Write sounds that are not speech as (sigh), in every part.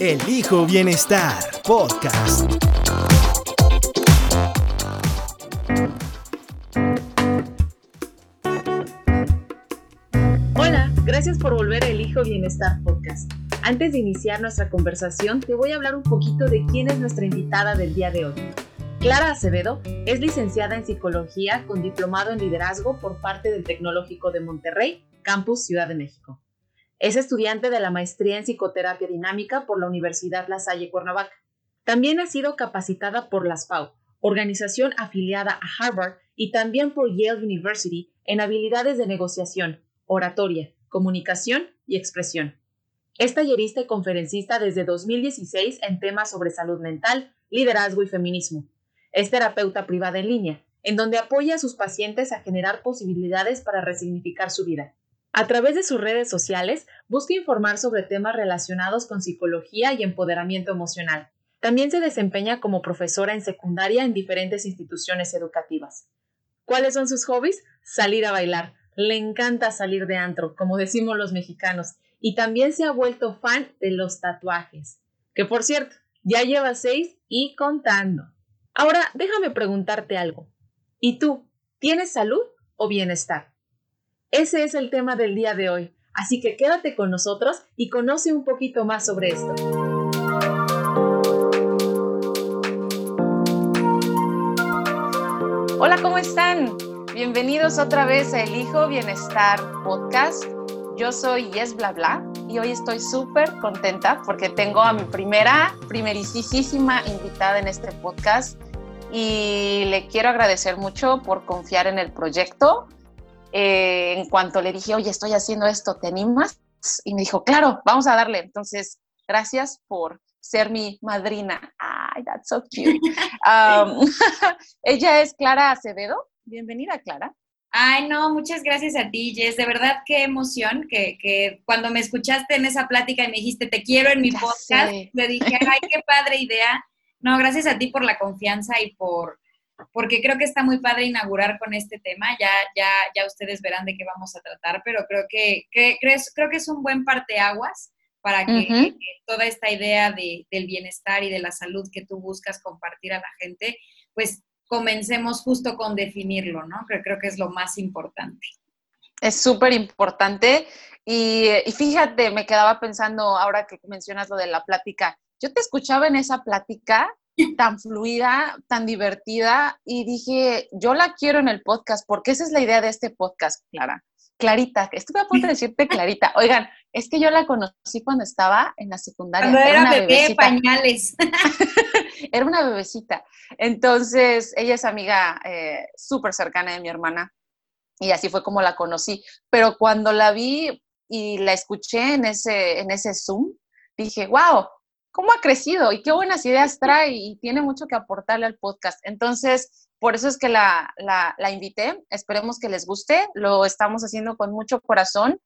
Elijo Bienestar Podcast. Hola, gracias por volver a Elijo Bienestar Podcast. Antes de iniciar nuestra conversación, te voy a hablar un poquito de quién es nuestra invitada del día de hoy. Clara Acevedo es licenciada en Psicología con diplomado en Liderazgo por parte del Tecnológico de Monterrey, Campus Ciudad de México. Es estudiante de la maestría en psicoterapia dinámica por la Universidad La Salle Cuernavaca. También ha sido capacitada por la SPAU, organización afiliada a Harvard, y también por Yale University en habilidades de negociación, oratoria, comunicación y expresión. Es tallerista y conferencista desde 2016 en temas sobre salud mental, liderazgo y feminismo. Es terapeuta privada en línea, en donde apoya a sus pacientes a generar posibilidades para resignificar su vida. A través de sus redes sociales, busca informar sobre temas relacionados con psicología y empoderamiento emocional. También se desempeña como profesora en secundaria en diferentes instituciones educativas. ¿Cuáles son sus hobbies? Salir a bailar. Le encanta salir de antro, como decimos los mexicanos, y también se ha vuelto fan de los tatuajes. Que por cierto, ya lleva seis y contando. Ahora, déjame preguntarte algo. ¿Y tú, tienes salud o bienestar? Ese es el tema del día de hoy, así que quédate con nosotros y conoce un poquito más sobre esto. Hola, ¿cómo están? Bienvenidos otra vez a Elijo Bienestar Podcast. Yo soy Yes Bla Bla y hoy estoy súper contenta porque tengo a mi primera, primerísima invitada en este podcast y le quiero agradecer mucho por confiar en el proyecto eh, en cuanto le dije, oye, estoy haciendo esto, ¿te animas? Y me dijo, claro, vamos a darle. Entonces, gracias por ser mi madrina. Ay, that's so cute. (laughs) Um, (laughs) ella es Clara Acevedo. Bienvenida, Clara. Ay, no, muchas gracias a ti, Jess. De verdad, qué emoción que, que cuando me escuchaste en esa plática y me dijiste, te quiero en mi podcast, le dije, ay, qué padre idea. No, gracias a ti por la confianza y por, porque creo que está muy padre inaugurar con este tema. Ya, ya, ya ustedes verán de qué vamos a tratar, pero creo que, creo que es un buen parteaguas para que toda esta idea de, del bienestar y de la salud que tú buscas compartir a la gente, pues comencemos justo con definirlo, ¿no? Que creo que es lo más importante. Es súper importante. Y, y, fíjate, me quedaba pensando ahora que mencionas lo de la plática. Yo te escuchaba en esa plática (laughs) tan fluida, tan divertida y dije, yo la quiero en el podcast porque esa es la idea de este podcast, Clara. Clarita, estuve a punto de decirte (laughs) Clarita. Oigan, es que yo la conocí cuando estaba en la secundaria. Cuando era, bebé, pañales. (laughs) era una bebecita. Entonces, ella es amiga eh, súper cercana de mi hermana y así fue como la conocí. Pero cuando la vi y la escuché en ese, en ese Zoom, dije, wow, cómo ha crecido y qué buenas ideas trae y tiene mucho que aportarle al podcast. Entonces, por eso es que la, la, invité. Esperemos que les guste. Lo estamos haciendo con mucho corazón.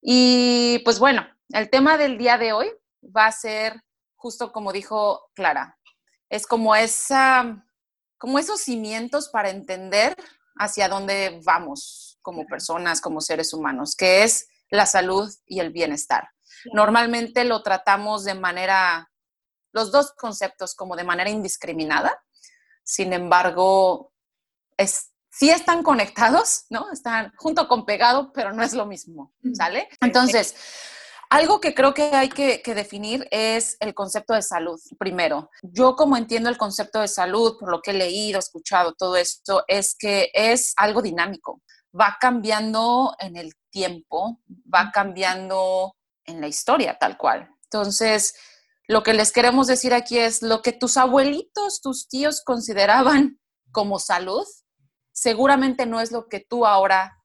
Y pues bueno, el tema del día de hoy va a ser justo como dijo Clara. Es como esa, como esos cimientos para entender hacia dónde vamos como personas, como seres humanos, que es la salud y el bienestar. Normalmente lo tratamos de manera, los dos conceptos como de manera indiscriminada, sin embargo, es, sí están conectados, ¿no? Están junto con pegado, pero no es lo mismo, ¿sale? Entonces, algo que creo que hay que, que, definir es el concepto de salud. Primero, yo como entiendo el concepto de salud, por lo que he leído, escuchado, todo esto, es que es algo dinámico. Va cambiando en el tiempo, va cambiando en la historia, tal cual. Entonces, lo que les queremos decir aquí es lo que tus abuelitos, tus tíos consideraban (laughs) como salud, seguramente no es lo que tú ahora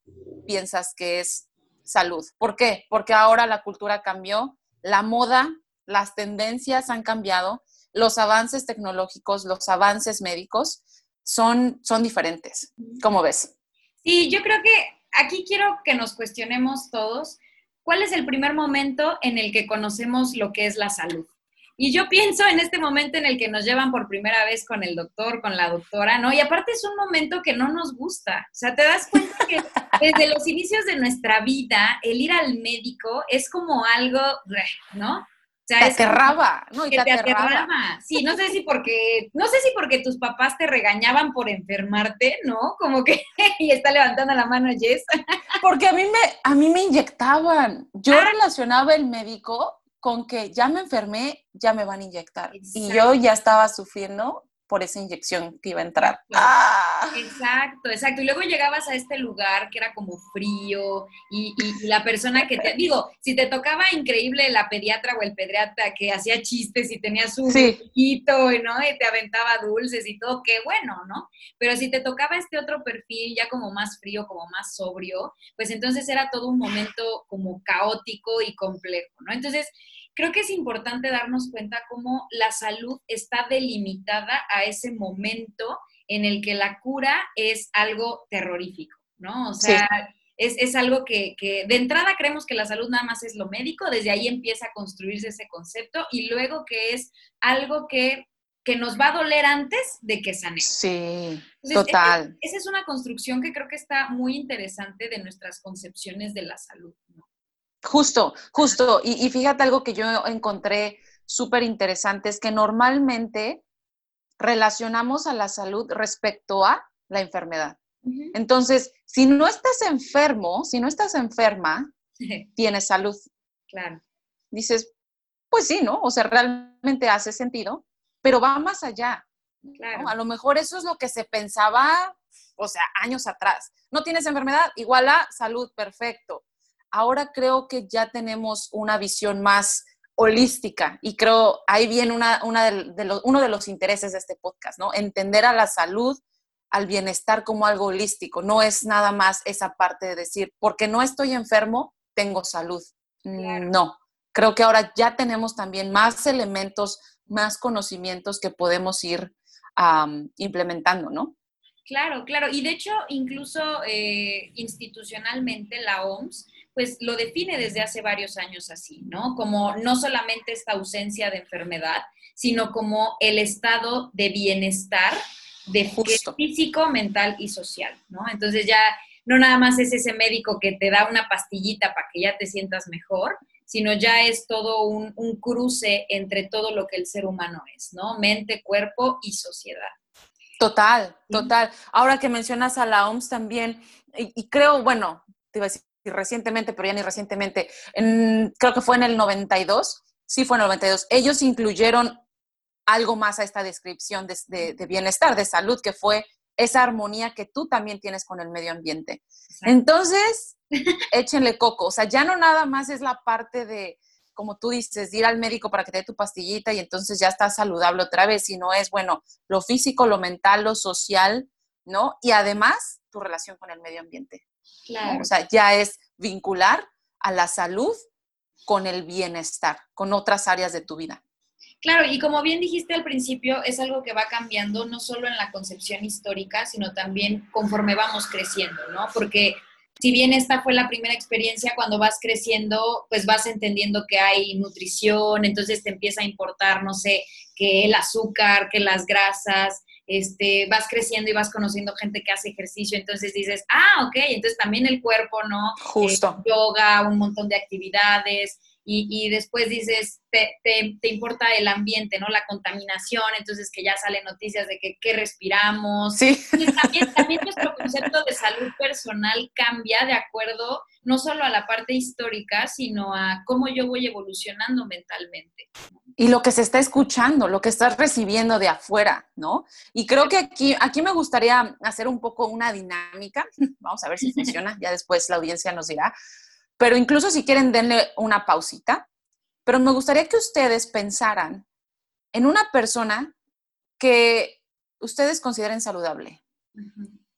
piensas que es salud. ¿Por qué? Porque ahora la cultura cambió, la moda las tendencias han cambiado, los avances tecnológicos, los avances médicos son, son diferentes. ¿Cómo ves? Sí, yo creo que aquí quiero que nos cuestionemos todos cuál es el primer momento en el que conocemos lo que es la salud. Y yo pienso en este momento en el que nos llevan por primera vez con el doctor, con la doctora, ¿no? Y aparte es un momento que no nos gusta. O sea, te das cuenta que (laughs) desde los inicios de nuestra vida, el ir al médico es como algo, ¿no? O sea, te aterraba, ¿no? Y te, aterraba. Sí, no sé si porque, no sé si porque tus papás te regañaban por enfermarte, ¿no? Como que, (laughs) y está levantando la mano Jess. Porque a mí me, a mí me inyectaban. Yo ah. relacionaba el médico con que ya me enfermé, ya me van a inyectar. Y yo ya estaba sufriendo por esa inyección que iba a entrar. ¡Ah! Exacto, exacto. Y luego llegabas a este lugar que era como frío y, la persona que te, (laughs) digo, si te tocaba increíble la pediatra o el pediatra que hacía chistes y tenía su sí. ¿no? Y te aventaba dulces y todo, qué bueno, ¿no? Pero si te tocaba este otro perfil ya como más frío, como más sobrio, pues entonces era todo un momento como caótico y complejo, ¿no? Entonces, creo que es importante darnos cuenta cómo la salud está delimitada a ese momento en el que la cura es algo terrorífico, ¿no? O sea, es, algo que, de entrada creemos que la salud nada más es lo médico, desde ahí empieza a construirse ese concepto y luego que es algo que, nos va a doler antes de que sane. Sí, total. esa es una construcción que creo que está muy interesante de nuestras concepciones de la salud, ¿no? Justo, justo. Y, fíjate algo que yo encontré súper interesante, es que normalmente relacionamos a la salud respecto a la enfermedad. Entonces, si no estás enfermo, si no estás enferma, tienes salud. Claro. Dices, pues sí, ¿no? O sea, realmente hace sentido, pero va más allá. Claro. A lo mejor eso es lo que se pensaba, o sea, años atrás. No tienes enfermedad, igual a salud, perfecto ahora creo que ya tenemos una visión más holística y creo ahí viene una, de, uno de los intereses de este podcast, ¿no? Entender a la salud, al bienestar como algo holístico, no es nada más esa parte de decir, porque no estoy enfermo, tengo salud. No, creo que ahora ya tenemos también más elementos, más conocimientos que podemos ir implementando, ¿no? Claro, claro. Y de hecho, incluso eh, institucionalmente la OMS pues lo define desde hace varios años así, ¿no? Como no solamente esta ausencia de enfermedad, sino como el estado de bienestar de físico, mental y social, ¿no? Entonces ya no nada más es ese médico que te da una pastillita para que ya te sientas mejor, sino ya es todo un, cruce entre todo lo que el ser humano es, ¿no? Mente, cuerpo y sociedad. Total, total. Ahora que mencionas a la OMS también, y, y creo, bueno, te iba a decir recientemente, pero ya ni recientemente, creo que fue en el 92, sí fue en el 92, ellos incluyeron algo más a esta descripción de, bienestar, de salud, que fue esa armonía que tú también tienes con el medio ambiente. Entonces, (laughs) échenle coco, o sea, ya no nada más es la parte de, como tú dices, ir al médico para que te dé tu pastillita y entonces ya estás saludable otra vez, sino es, bueno, lo físico, lo mental, lo social, ¿no? Y además, tu relación con el medio ambiente. O sea, ya es vincular a la salud con el bienestar, con otras áreas de tu vida. Claro, y como bien dijiste al principio, es algo que va cambiando no solo en la concepción histórica, sino también conforme vamos creciendo, ¿no? Porque si bien esta fue la primera experiencia, cuando vas creciendo, pues vas entendiendo que hay nutrición, entonces te empieza a importar, no sé, que el azúcar, que las grasas, este, vas creciendo y vas conociendo gente que hace ejercicio, entonces dices, ah, ok, entonces también el cuerpo, ¿no? Justo. Eh, yoga, un montón de actividades, y, después dices, te, te, importa el ambiente, ¿no? La contaminación, entonces que ya salen noticias de que, respiramos. Sí. también, también nuestro concepto de salud personal cambia de acuerdo no solo a la parte histórica, sino a cómo yo voy evolucionando mentalmente y lo que se está escuchando, lo que estás recibiendo de afuera, ¿no? Y creo que aquí, aquí me gustaría hacer un poco una dinámica, (laughs) vamos a ver si funciona, ya después la audiencia nos dirá, pero incluso si quieren denle una pausita, pero me gustaría que ustedes pensaran en una persona que ustedes consideren saludable.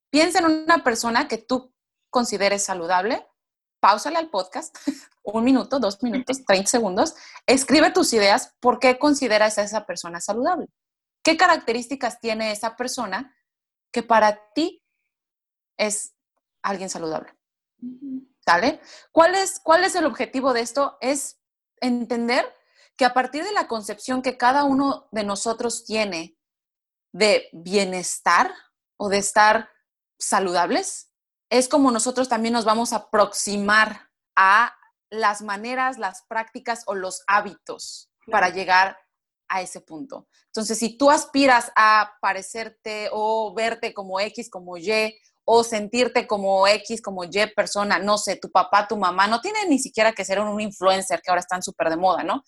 Piensa en una persona que tú consideres saludable pausale al podcast, (laughs) un minuto, dos minutos, 30 segundos, escribe tus ideas, ¿por qué consideras a esa persona saludable? ¿Qué características tiene esa persona que para ti es alguien saludable? ¿Sale? ¿Cuál es, ¿Cuál es el objetivo de esto? Es entender que a partir de la concepción que cada uno de nosotros tiene de bienestar o de estar saludables, es como nosotros también nos vamos a aproximar a las maneras, las prácticas o los hábitos para llegar a ese punto. Entonces, si tú aspiras a parecerte o verte como X, como Y, o sentirte como X, como Y persona, no sé, tu papá, tu mamá, no tiene ni siquiera que ser un influencer que ahora están súper de moda, ¿no?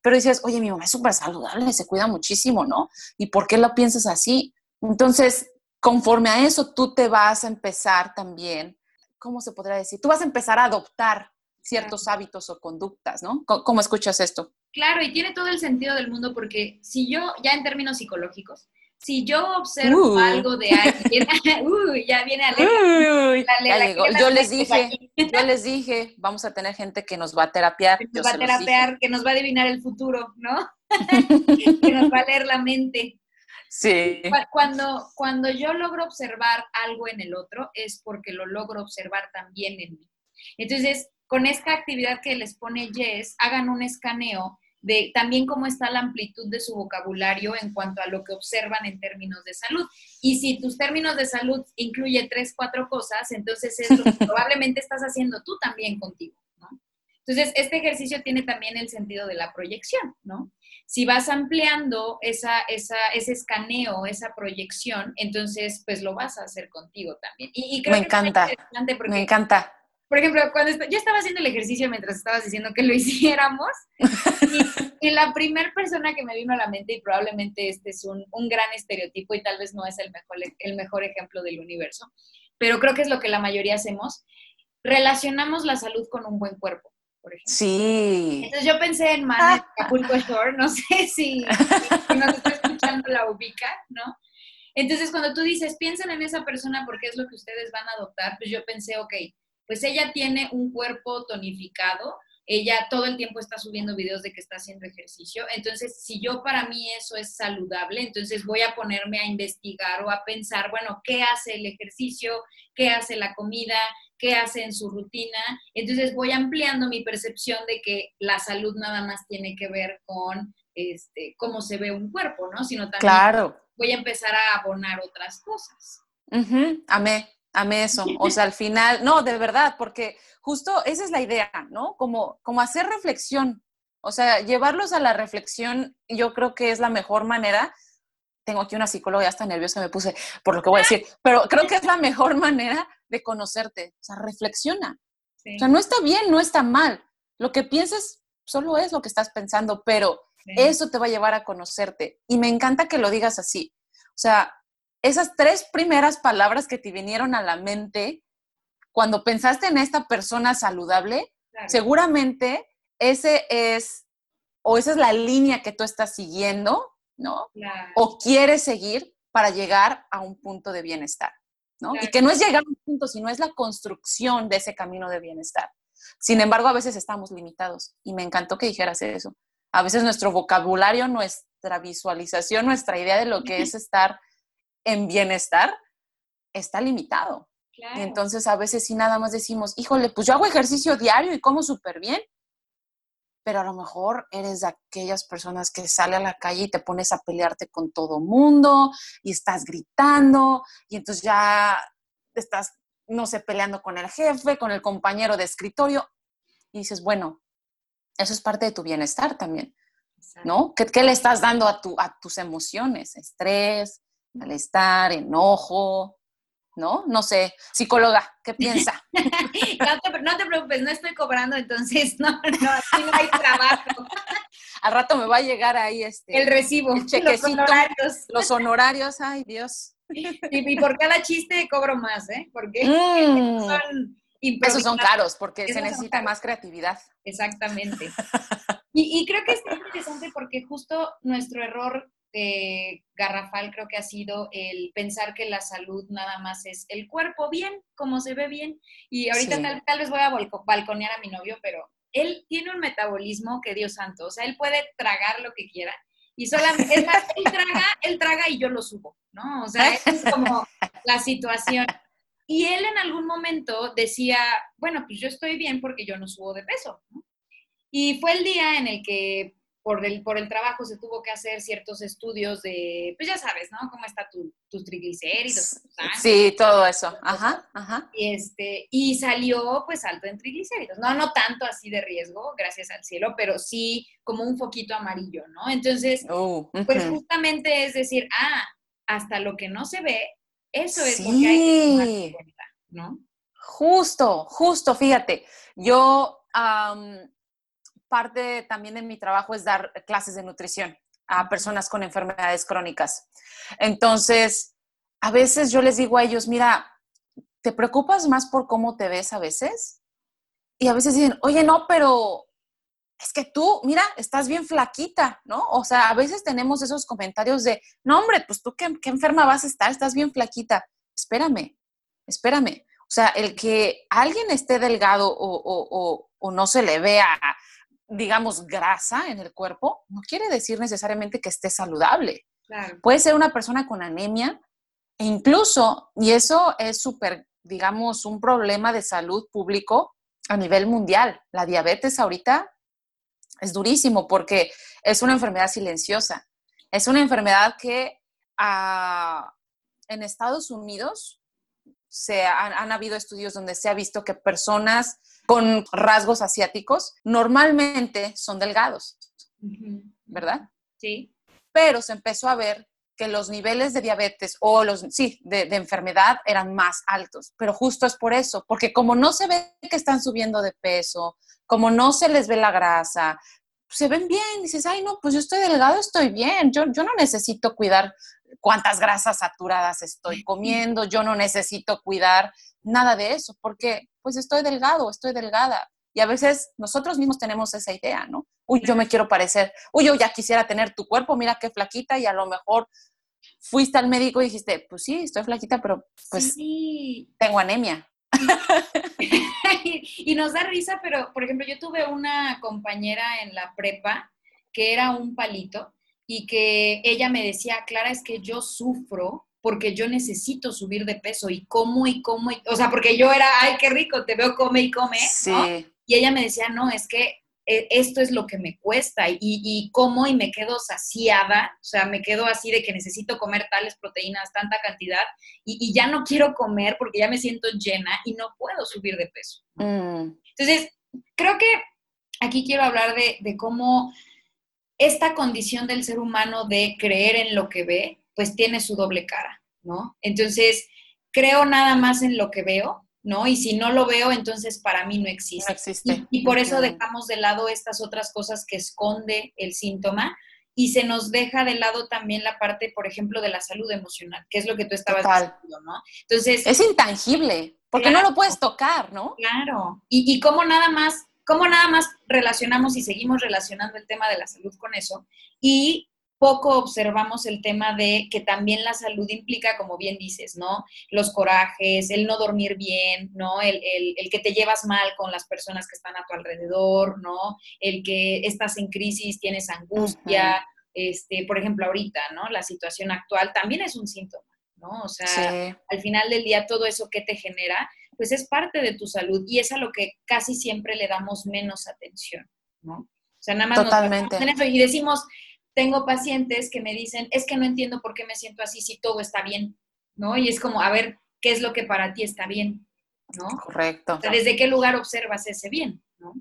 Pero dices, oye, mi mamá es súper saludable, se cuida muchísimo, ¿no? ¿Y por qué lo piensas así? Entonces, conforme a eso, tú te vas a empezar también, ¿cómo se podría decir? Tú vas a empezar a adoptar ciertos hábitos o conductas, ¿no? ¿Cómo, escuchas esto? Claro, y tiene todo el sentido del mundo porque si yo, ya en términos psicológicos, si yo observo uh. algo de alguien, (laughs) (laughs) ya viene a Yo les dije, (laughs) yo les dije, vamos a tener gente que nos va a terapiar. Que nos va a terapiar, que nos va a adivinar el futuro, ¿no? que nos va a leer la mente. Sí. Cuando, cuando yo logro observar algo en el otro, es porque lo logro observar también en mí. Entonces, con esta actividad que les pone Jess, hagan un escaneo de también cómo está la amplitud de su vocabulario en cuanto a lo que observan en términos de salud. Y si tus términos de salud incluye tres, cuatro cosas, entonces es lo que (laughs) probablemente estás haciendo tú también contigo, ¿no? Entonces, este ejercicio tiene también el sentido de la proyección, ¿no? Si vas ampliando esa, esa, ese escaneo, esa proyección, entonces, pues lo vas a hacer contigo también. Y, creo Me encanta. Me encanta por ejemplo, cuando yo estaba haciendo el ejercicio mientras estabas diciendo que lo (laughs) hiciéramos, y, la primera persona que me vino a la mente, y probablemente este es un, un, gran estereotipo y tal vez no es el mejor, el mejor ejemplo del universo, pero creo que es lo que la mayoría hacemos, relacionamos la salud con un buen cuerpo. Por ejemplo. Sí. Entonces yo pensé en Man (laughs) Acapulco Shore, no sé (laughs) si, si nos está escuchando la ubica, ¿no? Entonces cuando tú dices, piensen en esa persona porque es lo que ustedes van a adoptar, pues yo pensé, ok, pues ella tiene un cuerpo tonificado, ella todo el tiempo está subiendo videos de que está haciendo ejercicio. Entonces, si yo para mí eso es saludable, entonces voy a ponerme a investigar o a pensar, bueno, ¿qué hace el ejercicio? ¿Qué hace la comida? ¿Qué hace en su rutina? Entonces voy ampliando mi percepción de que la salud nada más tiene que ver con este, cómo se ve un cuerpo, ¿no? Sino también claro. voy a empezar a abonar otras cosas. Amén. Amé eso. O sea, al final, no, de verdad, porque justo esa es la idea, ¿no? Como, como hacer reflexión. O sea, llevarlos a la reflexión, yo creo que es la mejor manera. Tengo aquí una psicóloga, ya está nerviosa, me puse por lo que voy a decir, pero creo que es la mejor manera de conocerte. O sea, reflexiona. O sea, no está bien, no está mal. Lo que pienses solo es lo que estás pensando, pero eso te va a llevar a conocerte. Y me encanta que lo digas así. O sea, esas tres primeras palabras que te vinieron a la mente cuando pensaste en esta persona saludable, seguramente ese es, o esa es la línea que tú estás siguiendo, ¿no? O quieres seguir para llegar a un punto de bienestar, ¿no? Y que no es llegar a un punto, sino es la construcción de ese camino de bienestar. Sin embargo, a veces estamos limitados y me encantó que dijeras eso. A veces nuestro vocabulario, nuestra visualización, nuestra idea de lo que es estar en bienestar está limitado. entonces a veces sí nada más decimos, híjole, pues yo hago ejercicio diario y como súper bien, pero a lo mejor eres de aquellas personas que sale a la calle y te pones a pelearte con todo mundo y estás gritando y entonces ya estás, no sé, peleando con el jefe, con el compañero de escritorio y dices, bueno, eso es parte de tu bienestar también, ¿no? ¿Qué, le estás dando a, tu, a tus emociones? Estrés, malestar, enojo, ¿no? No sé, psicóloga, ¿qué (laughs) piensa? (laughs) no, te, preocupes, no estoy cobrando, entonces (laughs) no, no, aquí no hay trabajo. Al rato me va a llegar ahí este... El recibo, el chequecito, los honorarios. Los honorarios, ay Dios. Y, por cada chiste cobro más, ¿eh? Porque mm. son Esos son caros, porque se necesita más creatividad. Exactamente. (laughs) Y, y creo que es interesante porque justo nuestro error eh, garrafal creo que ha sido el pensar que la salud nada más es el cuerpo bien, como se ve bien. Y ahorita tal, vez voy a balconear a mi novio, pero él tiene un metabolismo que Dios santo, o sea, él puede tragar lo que quiera. Y solamente, (laughs) él traga, él traga y yo lo subo, ¿no? O sea, (laughs) es como la situación. Y él en algún momento decía, bueno, pues yo estoy bien porque yo no subo de peso. Y fue el día en el que por el, por el trabajo se tuvo que hacer ciertos estudios de, pues ya sabes, ¿no? Cómo está tu, tus triglicéridos. sí, todo eso. Ajá, ajá. Y, este, y salió pues alto en triglicéridos. No, no tanto así de riesgo, gracias al cielo, pero sí como un foquito amarillo, ¿no? Entonces, uh, pues justamente es decir, ah, hasta lo que no se ve, eso es lo que hay que cuenta, ¿no? Justo, justo, fíjate, yo parte también de mi trabajo es dar clases de nutrición a personas con enfermedades crónicas. Entonces, a veces yo les digo a ellos, mira, ¿te preocupas más por cómo te ves a veces? Y a veces dicen, oye, no, pero es que tú, mira, estás bien flaquita, ¿no? O sea, a veces tenemos esos comentarios de, no, hombre, pues tú qué, enferma vas a estar, estás bien flaquita. Espérame, espérame. O sea, el que alguien esté delgado o, o no se le vea digamos, grasa en el cuerpo, no quiere decir necesariamente que esté saludable. Puede ser una persona con anemia e incluso, y eso es súper, digamos, un problema de salud público a nivel mundial. La diabetes ahorita es durísimo porque es una enfermedad silenciosa. Es una enfermedad que ah, en Estados Unidos se han, habido estudios donde se ha visto que personas con rasgos asiáticos normalmente son delgados, ¿verdad? Sí. Pero se empezó a ver que los niveles de diabetes o los, sí, de, enfermedad eran más altos. Pero justo es por eso, porque como no se ve que están subiendo de peso, como no se les ve la grasa, se ven bien, dices, ay, no, pues yo estoy delgado, estoy bien, yo, yo no necesito cuidar cuántas grasas saturadas estoy comiendo, yo no necesito cuidar nada de eso, porque pues estoy delgado, estoy delgada. Y a veces nosotros mismos tenemos esa idea, ¿no? Uy, yo me quiero parecer, uy, yo ya quisiera tener tu cuerpo, mira qué flaquita y a lo mejor fuiste al médico y dijiste, pues sí, estoy flaquita, pero pues tengo anemia. (laughs) y nos da risa, pero por ejemplo, yo tuve una compañera en la prepa que era un palito y que ella me decía, Clara, es que yo sufro porque yo necesito subir de peso y como y como, o sea, porque yo era, ay, qué rico, te veo come y come, ¿no? Y ella me decía, no, es que eh, esto es lo que me cuesta y, y, como y me quedo saciada, o sea, me quedo así de que necesito comer tales proteínas, tanta cantidad, y, ya no quiero comer porque ya me siento llena y no puedo subir de peso. Mm. Entonces, creo que aquí quiero hablar de, de cómo esta condición del ser humano de creer en lo que ve, pues tiene su doble cara, ¿no? Entonces, creo nada más en lo que veo, ¿no? Y si no lo veo, entonces para mí no existe. existe. Y, por eso dejamos de lado estas otras cosas que esconde el síntoma y se nos deja de lado también la parte, por ejemplo, de la salud emocional, que es lo que tú estabas diciendo, ¿no? Entonces... Es intangible, porque no lo puedes tocar, ¿no? Claro. Y, y cómo nada más cómo nada más relacionamos y seguimos relacionando el tema de la salud con eso y poco observamos el tema de que también la salud implica, como bien dices, ¿no? Los corajes, el no dormir bien, ¿no? El, que te llevas mal con las personas que están a tu alrededor, ¿no? El que estás en crisis, tienes angustia, este, por ejemplo, ahorita, ¿no? La situación actual también es un síntoma, ¿no? O sea, al final del día todo eso que te genera, pues es parte de tu salud y es a lo que casi siempre le damos menos atención, ¿no? O sea, nada más Totalmente. nos eso y decimos, tengo pacientes que me dicen, es que no entiendo por qué me siento así si todo está bien, ¿no? Y es como, a ver, ¿qué es lo que para ti está bien? ¿No? Correcto. O sea, ¿desde qué lugar observas ese bien? ¿no?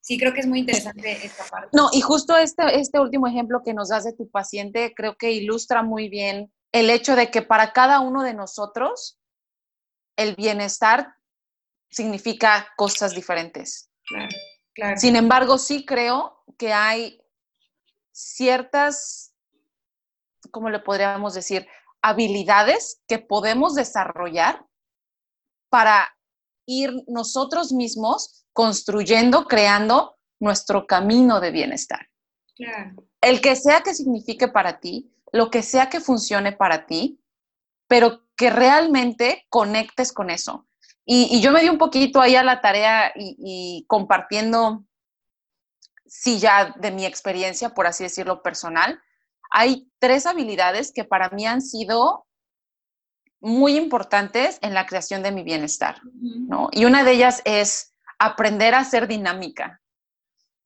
Sí, creo que es muy interesante esta parte. No, y justo este, este último ejemplo que nos das de tu paciente, creo que ilustra muy bien el hecho de que para cada uno de nosotros el bienestar significa cosas diferentes. Sin embargo, sí creo que hay ciertas, ¿cómo le podríamos decir? Habilidades que podemos desarrollar para ir nosotros mismos construyendo, creando nuestro camino de bienestar. el que sea que signifique para ti, lo que sea que funcione para ti, pero que realmente conectes con eso. Y, yo me di un poquito ahí a la tarea y, compartiendo, sí, ya de mi experiencia, por así decirlo, personal. Hay tres habilidades que para mí han sido muy importantes en la creación de mi bienestar, ¿no? Y una de ellas es aprender a ser dinámica,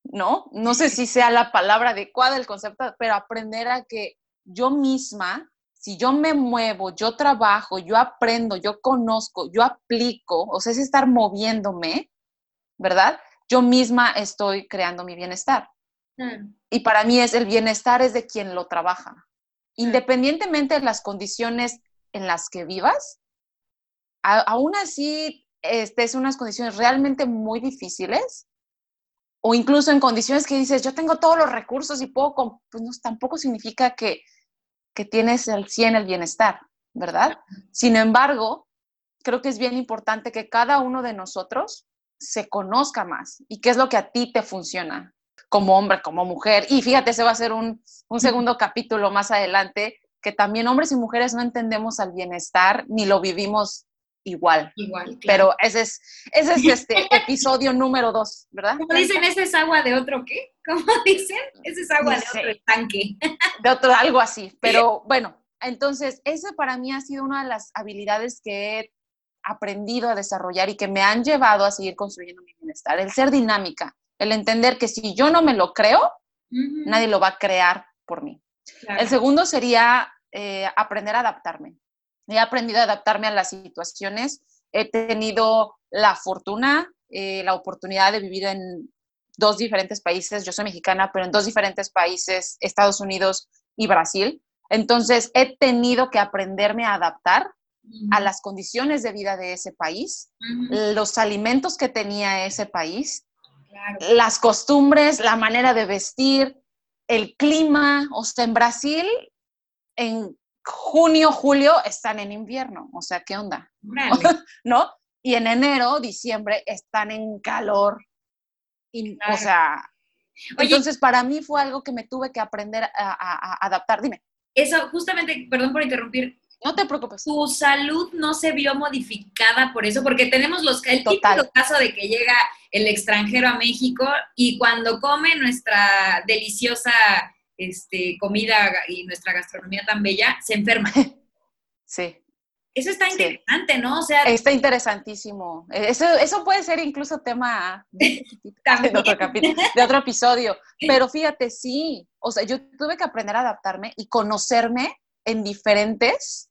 ¿no? No sé si sea la palabra adecuada, el concepto, pero aprender a que yo misma si yo me muevo, yo trabajo, yo aprendo, yo conozco, yo aplico, o sea, es estar moviéndome, ¿verdad? Yo misma estoy creando mi bienestar. Mm. Y para mí es el bienestar es de quien lo trabaja. Mm. Independientemente de las condiciones en las que vivas, aún así estés en unas condiciones realmente muy difíciles, o incluso en condiciones que dices, yo tengo todos los recursos y puedo, pues no, tampoco significa que, que tienes el 100 el bienestar, ¿verdad? Sin embargo, creo que es bien importante que cada uno de nosotros se conozca más y qué es lo que a ti te funciona como hombre, como mujer. Y fíjate, ese va a ser un, segundo capítulo más adelante, que también hombres y mujeres no entendemos al bienestar ni lo vivimos igual. Igual, Pero ese es, ese es este (laughs) episodio número dos, ¿verdad? Como dicen, ese es agua de otro qué? (laughs) ¿Cómo dicen? Ese es agua de otro tanque. (laughs) De otro, algo así. Pero bueno, entonces, ese para mí ha sido una de las habilidades que he aprendido a desarrollar y que me han llevado a seguir construyendo mi bienestar. El ser dinámica, el entender que si yo no me lo creo, nadie lo va a crear por mí. El segundo sería eh, aprender a adaptarme he aprendido a adaptarme a las situaciones. He tenido la fortuna, eh, la oportunidad de vivir en dos diferentes países. Yo soy mexicana, pero en dos diferentes países, Estados Unidos y Brasil. Entonces, he tenido que aprenderme a adaptar a las condiciones de vida de ese país, los alimentos que tenía ese país, las costumbres, la manera de vestir, el clima. O sea, en Brasil, en junio, julio están en invierno, o sea, ¿qué onda? (laughs) ¿No? Y en enero, diciembre están en calor. O sea, entonces para mí fue algo que me tuve que aprender a, adaptar. Dime. Eso, justamente, perdón por interrumpir. No te preocupes. Tu salud no se vio modificada por eso, porque tenemos los, el típico caso de que llega el extranjero a México y cuando come nuestra deliciosa este, comida y nuestra gastronomía tan bella, se enferma. (laughs) Sí. Eso está interesante, ¿no? O sea, está interesantísimo. Eso, eso puede ser incluso tema de, (laughs) (laughs) otro capítulo, de otro episodio. Pero fíjate, sí, o sea, yo tuve que aprender a adaptarme y conocerme en diferentes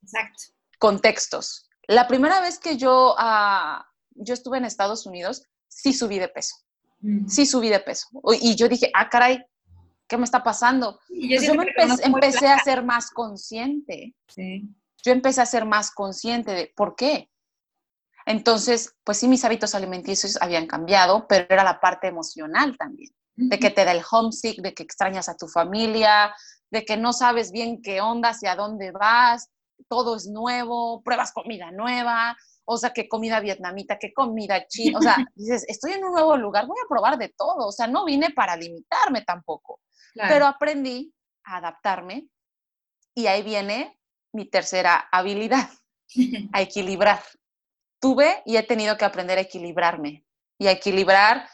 contextos. La primera vez que yo, uh, yo estuve en Estados Unidos, sí subí de peso. Mm. Sí subí de peso. Y yo dije, ah, caray, ¿qué me está pasando? yo, me empecé, a ser más consciente. Yo empecé a ser más consciente de por qué. Entonces, pues sí, mis hábitos alimenticios habían cambiado, pero era la parte emocional también, de que te da el homesick, de que extrañas a tu familia, de que no sabes bien qué onda, hacia dónde vas, todo es nuevo, pruebas comida nueva, o sea, qué comida vietnamita, qué comida china, o sea, (laughs) dices, estoy en un nuevo lugar, voy a probar de todo, o sea, no vine para limitarme tampoco. Pero aprendí a adaptarme y ahí viene mi tercera habilidad, (laughs) a equilibrar. Tuve y he tenido que aprender a equilibrarme y a equilibrar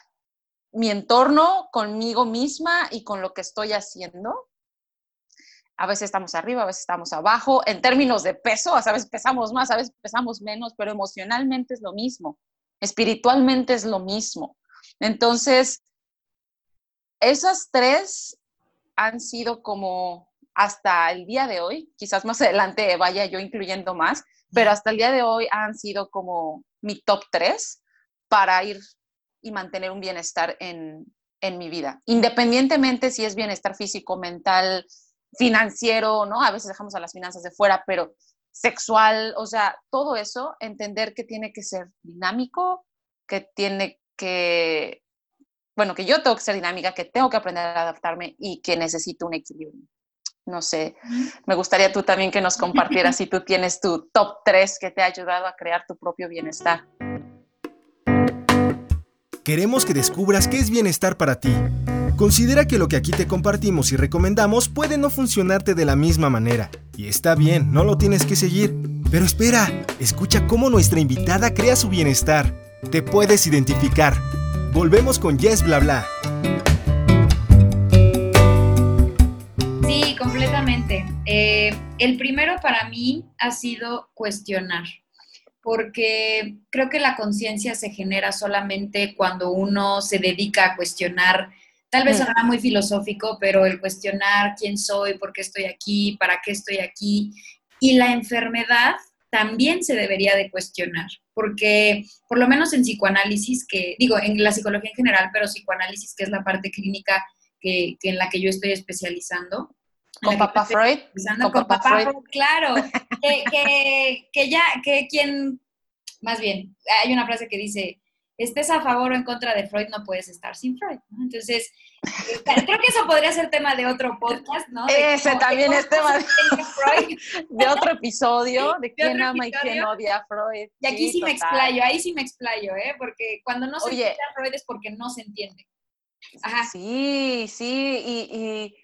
mi entorno conmigo misma y con lo que estoy haciendo. A veces estamos arriba, a veces estamos abajo. En términos de peso, a veces pesamos más, a veces pesamos menos, pero emocionalmente es lo mismo. Espiritualmente es lo mismo. Entonces, esas tres han sido como hasta el día de hoy, quizás más (laughs) adelante vaya yo incluyendo más, pero hasta el día de hoy han sido como mi top tres para ir y mantener un bienestar en, en mi vida, independientemente si es bienestar físico, mental, financiero, ¿no? A veces dejamos a las finanzas de fuera, pero sexual, o sea, todo eso, entender que tiene que ser dinámico, que tiene que bueno, que yo tengo que ser dinámica, que tengo que aprender a adaptarme y que necesito un equilibrio. No sé, me gustaría tú también que nos compartieras si tú tienes tu top 3 que te ha ayudado a crear tu propio bienestar. Queremos que descubras qué es bienestar para ti Considera que lo que aquí te compartimos y recomendamos puede no funcionarte de la misma manera. Y está bien, no lo tienes que seguir. Pero espera, escucha cómo nuestra invitada crea su bienestar. Te puedes identificar. Volvemos con Yes Bla Bla. Sí, completamente. Eh, el primero para mí ha sido cuestionar porque creo que la conciencia se genera solamente cuando uno se dedica a cuestionar Tal vez sonará muy filosófico, pero el cuestionar quién soy, por qué estoy aquí, para qué estoy aquí. Y la enfermedad también se debería de cuestionar, porque por lo menos en psicoanálisis, que digo, en la psicología en general, pero psicoanálisis, que es la parte clínica que, en la que yo estoy especializando. Con papá Freud. Con, papá, Freud. claro. que, que ya, que quien, más bien, hay una frase que dice, estés a favor o en contra de Freud, no puedes estar sin Freud. Entonces, (laughs) creo que eso podría ser tema de otro podcast, ¿no? Ese también es tema (laughs) de, otro episodio, (laughs) de, quién ama y quién odia a Freud. Y aquí sí, me explayo, ahí sí me explayo, ¿eh? Porque cuando no se entiende a Freud es porque no se entiende. Ajá. Sí, sí, y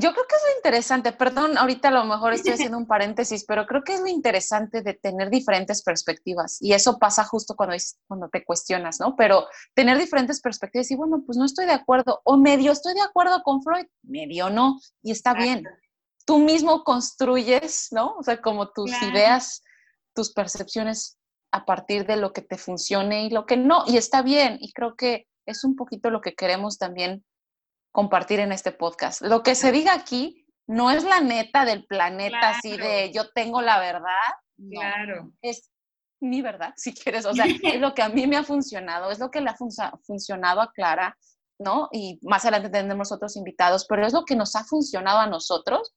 yo creo que es lo interesante, perdón, ahorita a lo mejor estoy haciendo un paréntesis, pero creo que es lo interesante de tener diferentes perspectivas y eso pasa justo cuando, cuando te cuestionas, ¿no? Pero tener diferentes perspectivas y bueno, pues no estoy de acuerdo o medio estoy de acuerdo con Freud, medio no, y está bien. Tú mismo construyes, ¿no? O sea, como tus ideas, tus percepciones a partir de lo que te funcione y lo que no, y está bien, y creo que es un poquito lo que queremos también compartir en este podcast. Lo que se diga aquí no es la neta del planeta, así de yo tengo la verdad. claro. Es mi verdad, (laughs) si quieres. O sea, es lo que a mí me ha funcionado, es lo que le ha funcionado a Clara, ¿no? Y más adelante tendremos otros invitados, pero es lo que nos ha funcionado a nosotros.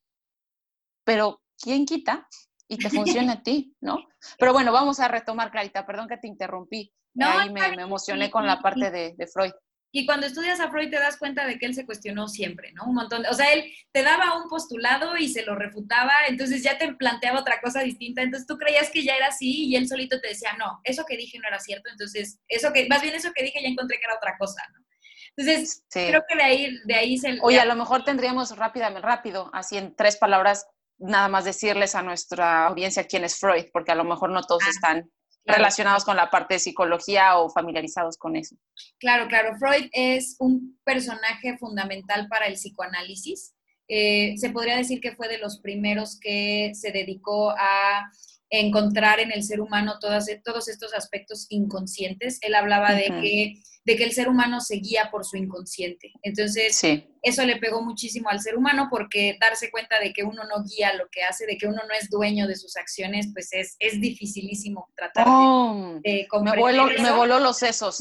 Pero, ¿quién quita? Y te funciona a ti, ¿no? Pero bueno, vamos a retomar, Clarita, perdón que te interrumpí. No, Ahí me, emocioné con la parte de, de Freud. Y cuando estudias a Freud te das cuenta de que él se cuestionó siempre, ¿no? Un montón. o sea, él te daba un postulado y se lo refutaba, entonces ya te planteaba otra cosa distinta. Entonces tú creías que ya era así y él solito te decía, no, eso que dije no era cierto. Entonces, eso que, más bien eso que dije ya encontré que era otra cosa, ¿no? Entonces, creo que de ahí, de ahí se... Oye, a lo mejor tendríamos rápidamente, rápido, así en tres palabras, nada más decirles a nuestra audiencia quién es Freud, porque a lo mejor no todos ah. están relacionados con la parte de psicología o familiarizados con eso. Claro, claro. Freud es un personaje fundamental para el psicoanálisis. Eh, se podría decir que fue de los primeros que se dedicó a encontrar en el ser humano todas, todos estos aspectos inconscientes. Él hablaba de, que, de que el ser humano se guía por su inconsciente. Entonces, eso le pegó muchísimo al ser humano porque darse cuenta de que uno no guía lo que hace, de que uno no es dueño de sus acciones, pues es, es dificilísimo tratar de, oh, me, voló los sesos.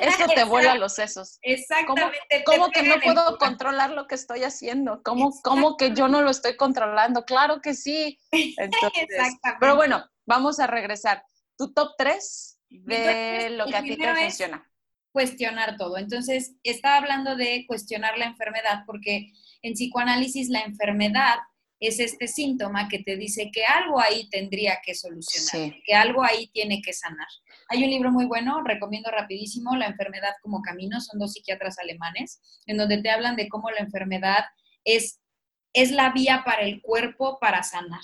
Esto te vuela los sesos. Exactamente. ¿Cómo, que no puedo controlar lo que estoy haciendo? ¿Cómo, ¿Cómo, que yo no lo estoy controlando? Claro que sí. (laughs) Pero bueno, vamos a regresar. Tu top 3 de lo que a ti te funciona cuestionar todo. Entonces, estaba hablando de cuestionar la enfermedad porque en psicoanálisis la enfermedad es este síntoma que te dice que algo ahí tendría que solucionar, que algo ahí tiene que sanar. Hay un libro muy bueno, recomiendo rapidísimo, La enfermedad como camino, son dos psiquiatras alemanes, en donde te hablan de cómo la enfermedad es, es la vía para el cuerpo para sanar.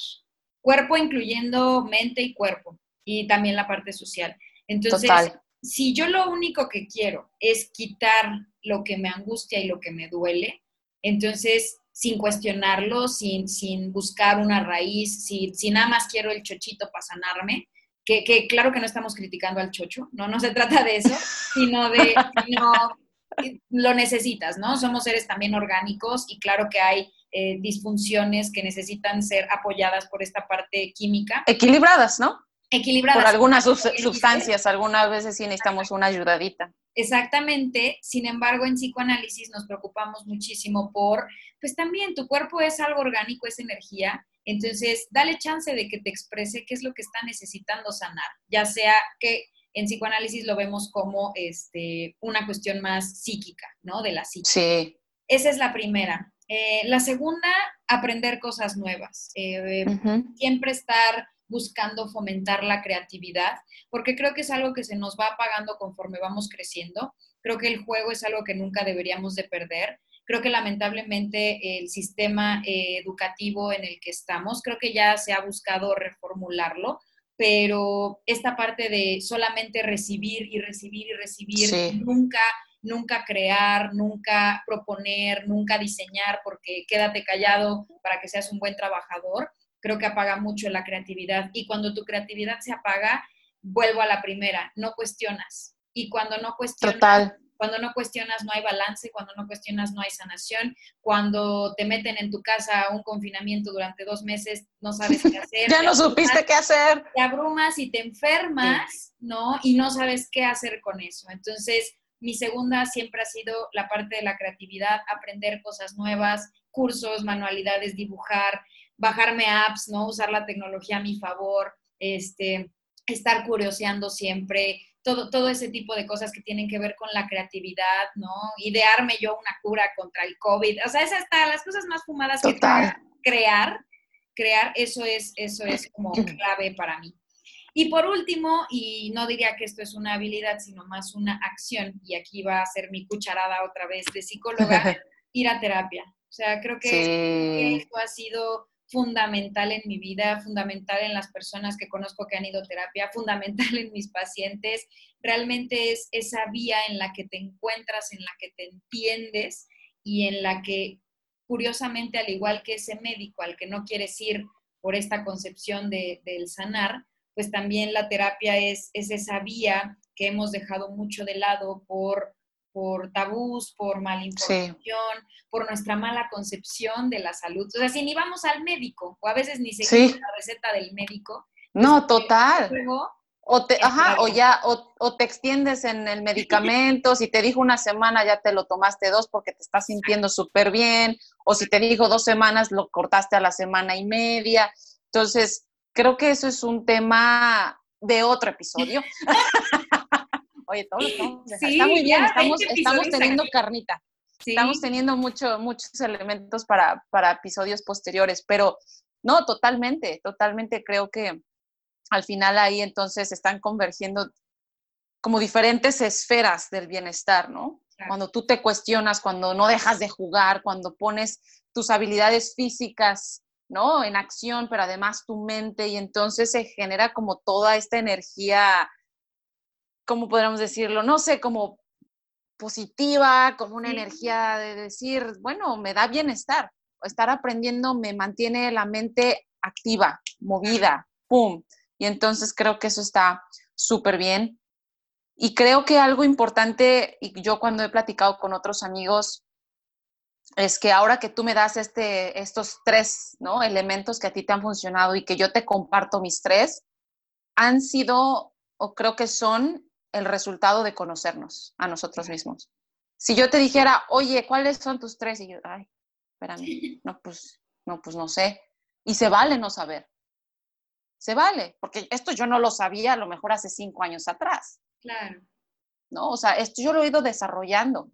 Cuerpo incluyendo mente y cuerpo, y también la parte social. Entonces, si yo lo único que quiero es quitar lo que me angustia y lo que me duele, entonces sin cuestionarlo, sin, sin buscar una raíz, si, si nada más quiero el chochito para sanarme, que, que, claro que no estamos criticando al chocho, no, no se trata de eso, sino de, no, lo necesitas, ¿no? Somos seres también orgánicos y claro que hay eh, disfunciones que necesitan ser apoyadas por esta parte química. Equilibradas, ¿no? Equilibradas. Por algunas sustancias, algunas veces sí necesitamos una ayudadita. Exactamente, sin embargo en psicoanálisis nos preocupamos muchísimo por, pues también tu cuerpo es algo orgánico, es energía, entonces dale chance de que te exprese qué es lo que está necesitando sanar, ya sea que en psicoanálisis lo vemos como este, una cuestión más psíquica, ¿no? De la psique. Sí. Esa es la primera. Eh, la segunda, aprender cosas nuevas. Eh, siempre estar buscando fomentar la creatividad, porque creo que es algo que se nos va apagando conforme vamos creciendo. Creo que el juego es algo que nunca deberíamos de perder. Creo que lamentablemente el sistema eh, educativo en el que estamos, creo que ya se ha buscado reformularlo, pero esta parte de solamente recibir y recibir y recibir, nunca, nunca crear, nunca proponer, nunca diseñar, porque quédate callado para que seas un buen trabajador, creo que apaga mucho la creatividad. Y cuando tu creatividad se apaga, vuelvo a la primera, no cuestionas. Y cuando no cuestionas, cuando no cuestionas no hay balance, cuando no cuestionas no hay sanación, cuando te meten en tu casa un confinamiento durante dos meses, no sabes qué (laughs) hacer. ya no supiste qué hacer. Te abrumas y te enfermas, ¿no? Y no sabes qué hacer con eso. Entonces, mi segunda siempre ha sido la parte de la creatividad, aprender cosas nuevas, cursos, manualidades, dibujar, bajarme apps, ¿no? Usar la tecnología a mi favor, este, estar curioseando siempre, todo, todo ese tipo de cosas que tienen que ver con la creatividad, ¿no? Idearme yo una cura contra el COVID, o sea, esas está, las cosas más fumadas que crear, crear, eso es, eso es como clave para mí. Y por último, y no diría que esto es una habilidad, sino más una acción, y aquí va a ser mi cucharada otra vez de psicóloga, (laughs) ir a terapia. O sea, creo que esto ha sido fundamental en mi vida, fundamental en las personas que conozco que han ido a terapia, fundamental en mis pacientes. Realmente es esa vía en la que te encuentras, en la que te entiendes y en la que, curiosamente, al igual que ese médico al que no quieres ir por esta concepción de, del sanar, pues también la terapia es, es esa vía que hemos dejado mucho de lado por por tabús, por malinformación, por nuestra mala concepción de la salud. O sea, si ni vamos al médico, o a veces ni seguimos la receta del médico. No, total. o te, ajá, o ya, o, te extiendes en el medicamento, si te dijo una semana ya te lo tomaste dos porque te estás sintiendo súper bien, o si te dijo dos semanas lo cortaste a la semana y media. Entonces, creo que eso es un tema de otro episodio. (laughs) Oye, todos estamos Está muy bien, estamos, estamos teniendo carnita. Estamos teniendo mucho, muchos elementos para, para episodios posteriores, pero no, totalmente, totalmente creo que al final ahí entonces están convergiendo como diferentes esferas del bienestar, ¿no? Cuando tú te cuestionas, cuando no dejas de jugar, cuando pones tus habilidades físicas, ¿no? En acción, pero además tu mente y entonces se genera como toda esta energía ¿cómo podríamos decirlo? No sé, como positiva, como una energía de decir, bueno, me da bienestar. Estar aprendiendo me mantiene la mente activa, movida, ¡pum! Y entonces creo que eso está súper bien. Y creo que algo importante, y yo cuando he platicado con otros amigos, es que ahora que tú me das este, estos tres ¿no? elementos que a ti te han funcionado y que yo te comparto mis tres, han sido, o creo que son el resultado de conocernos a nosotros mismos. Si yo te dijera, oye, ¿cuáles son tus tres? Y yo, ay, espérame, no, pues, no, pues no sé. Y se vale no saber. Se vale, porque esto yo no lo sabía a lo mejor hace cinco años atrás. Claro. ¿No? O sea, esto yo lo he ido desarrollando.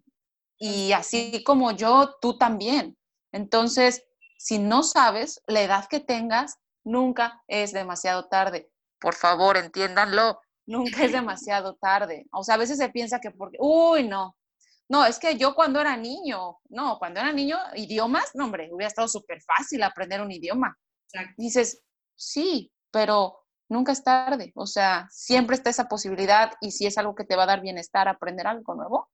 Y así como yo, tú también. Entonces, si no sabes, la edad que tengas, nunca es demasiado tarde. Por favor, entiéndanlo nunca es demasiado tarde. O sea, a veces se piensa que porque, uy, no. No, es que yo cuando era niño, no, cuando era niño, idiomas, no, hombre, hubiera estado súper fácil aprender un idioma. Dices, sí, pero nunca es tarde. O sea, siempre está esa posibilidad y si es algo que te va a dar bienestar, aprender algo nuevo,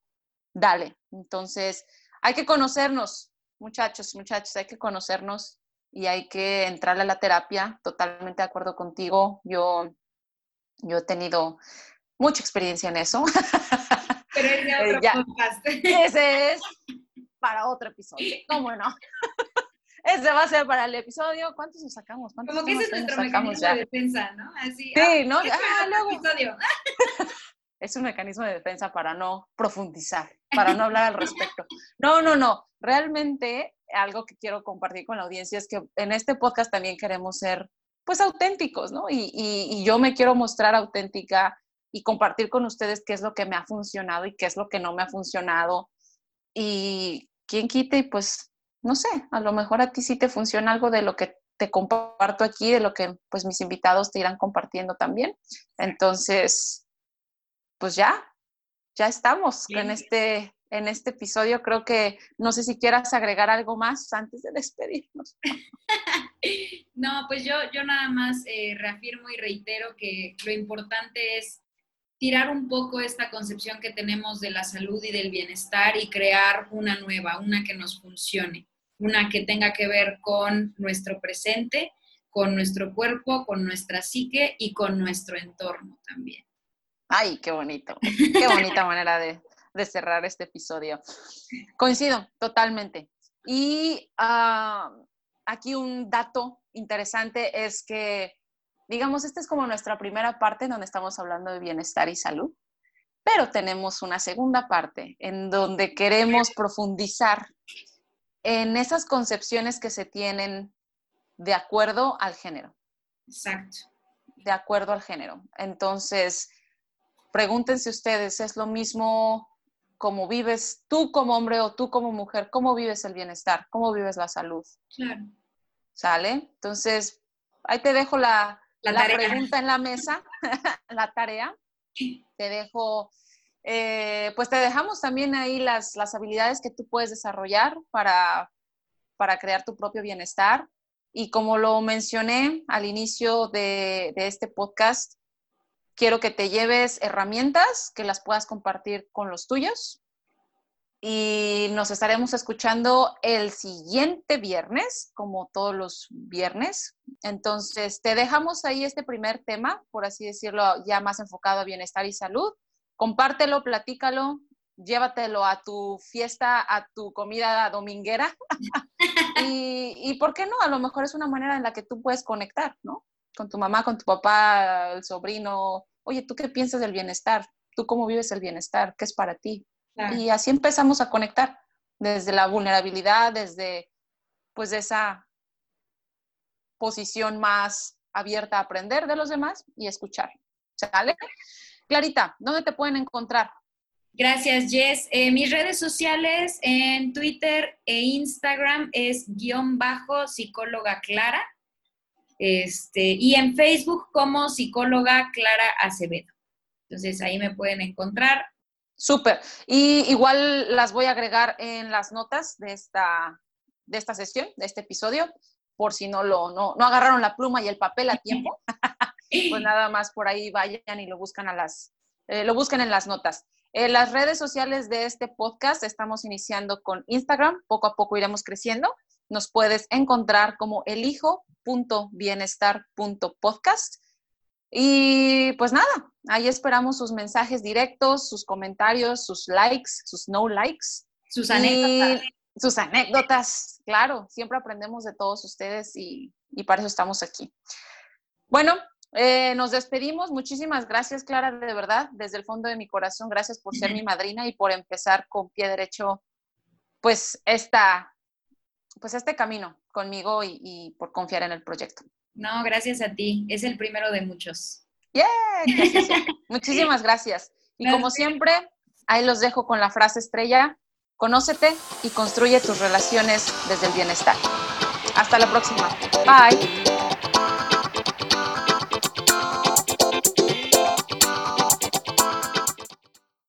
dale. Entonces, hay que conocernos, muchachos, muchachos, hay que conocernos y hay que entrarle a la terapia. Totalmente de acuerdo contigo. Yo yo he tenido mucha experiencia en eso. (laughs) Pero es de otro ya, (laughs) Ese es para otro episodio. ¿Cómo no? (laughs) Ese va a ser para el episodio. ¿Cuántos nos sacamos? ¿Cuántos Como que ese es nuestro mecanismo de defensa, ¿no? Así, sí, ah, ¿no? Ah, luego. Episodio. es un mecanismo de defensa para no profundizar, para no hablar al respecto. No, no, no. Realmente algo que quiero compartir con la audiencia es que en este podcast también queremos ser pues auténticos, ¿no? Y, yo me quiero mostrar auténtica y compartir con ustedes qué es lo que me ha funcionado y qué es lo que no me ha funcionado. Y quién quite, pues, no sé, a lo mejor a ti sí te funciona algo de lo que te comparto aquí, de lo que pues mis invitados te irán compartiendo también. Entonces, pues ya, ya estamos en este, en este episodio. Creo que no sé si quieras agregar algo más antes de despedirnos. (laughs) no, pues yo, yo nada más eh, reafirmo y reitero que lo importante es tirar un poco esta concepción que tenemos de la salud y del bienestar y crear una nueva, una que nos funcione, una que tenga que ver con nuestro presente, con nuestro cuerpo, con nuestra psique y con nuestro entorno también. Ay, qué bonito, qué bonita (laughs) manera de, cerrar este episodio. Coincido totalmente. Y ah, aquí un dato interesante es que digamos, esta es como nuestra primera parte donde estamos hablando de bienestar y salud, pero tenemos una segunda parte en donde queremos profundizar en esas concepciones que se tienen de acuerdo al género. Exacto. De acuerdo al género. Entonces, pregúntense ustedes, ¿es lo mismo como vives tú como hombre o tú como mujer? ¿Cómo vives el bienestar? ¿Cómo vives la salud? Claro. ¿Sale? Entonces, ahí te dejo la, la, pregunta en la mesa, (laughs) la tarea. Te dejo, eh, pues te dejamos también ahí las, las habilidades que tú puedes desarrollar para, para crear tu propio bienestar. Y como lo mencioné al inicio de, de este podcast, quiero que te lleves herramientas que las puedas compartir con los tuyos y nos estaremos escuchando el siguiente viernes, como todos los viernes. Entonces, te dejamos ahí este primer tema, por así decirlo, ya más enfocado a bienestar y salud. Compártelo, platícalo, llévatelo a tu fiesta, a tu comida dominguera. (laughs) y, y, ¿por qué no? A lo mejor es una manera en la que tú puedes conectar, ¿no? Con tu mamá, con tu papá, el sobrino. Oye, ¿tú qué piensas del bienestar? ¿Tú cómo vives el bienestar? ¿Qué es para ti? Y así empezamos a conectar desde la vulnerabilidad, desde pues esa posición más abierta a aprender de los demás y escuchar. ¿Sale? Clarita, ¿dónde te pueden encontrar? Gracias, Jess. Eh, mis redes sociales en Twitter e Instagram es guion bajo psicóloga Clara. Este, y en Facebook como psicóloga Clara Acevedo. Entonces ahí me pueden encontrar. Súper. Y igual las voy a agregar en las notas de esta, de esta sesión, de este episodio, por si no lo no, no agarraron la pluma y el papel a tiempo. (laughs) pues nada más por ahí vayan y lo buscan a las, eh, lo busquen en las notas. En las redes sociales de este podcast estamos iniciando con Instagram, poco a poco iremos creciendo. Nos puedes encontrar como elijo.bienestar.podcast y pues nada, ahí esperamos sus mensajes directos, sus comentarios, sus likes, sus no likes. Sus anécdotas. Sus anécdotas, claro, siempre aprendemos de todos ustedes y, para eso estamos aquí. Bueno, eh, nos despedimos. Muchísimas gracias, Clara, de verdad, desde el fondo de mi corazón. Gracias por ser mi (laughs) madrina y por empezar con pie derecho, pues, esta, pues este camino conmigo y por confiar en el proyecto. No, gracias a ti. Es el primero de muchos. Yeah, Muchísimas gracias. Y como siempre, ahí los dejo con la frase estrella, conócete y construye tus relaciones desde el bienestar. Hasta la próxima. Bye.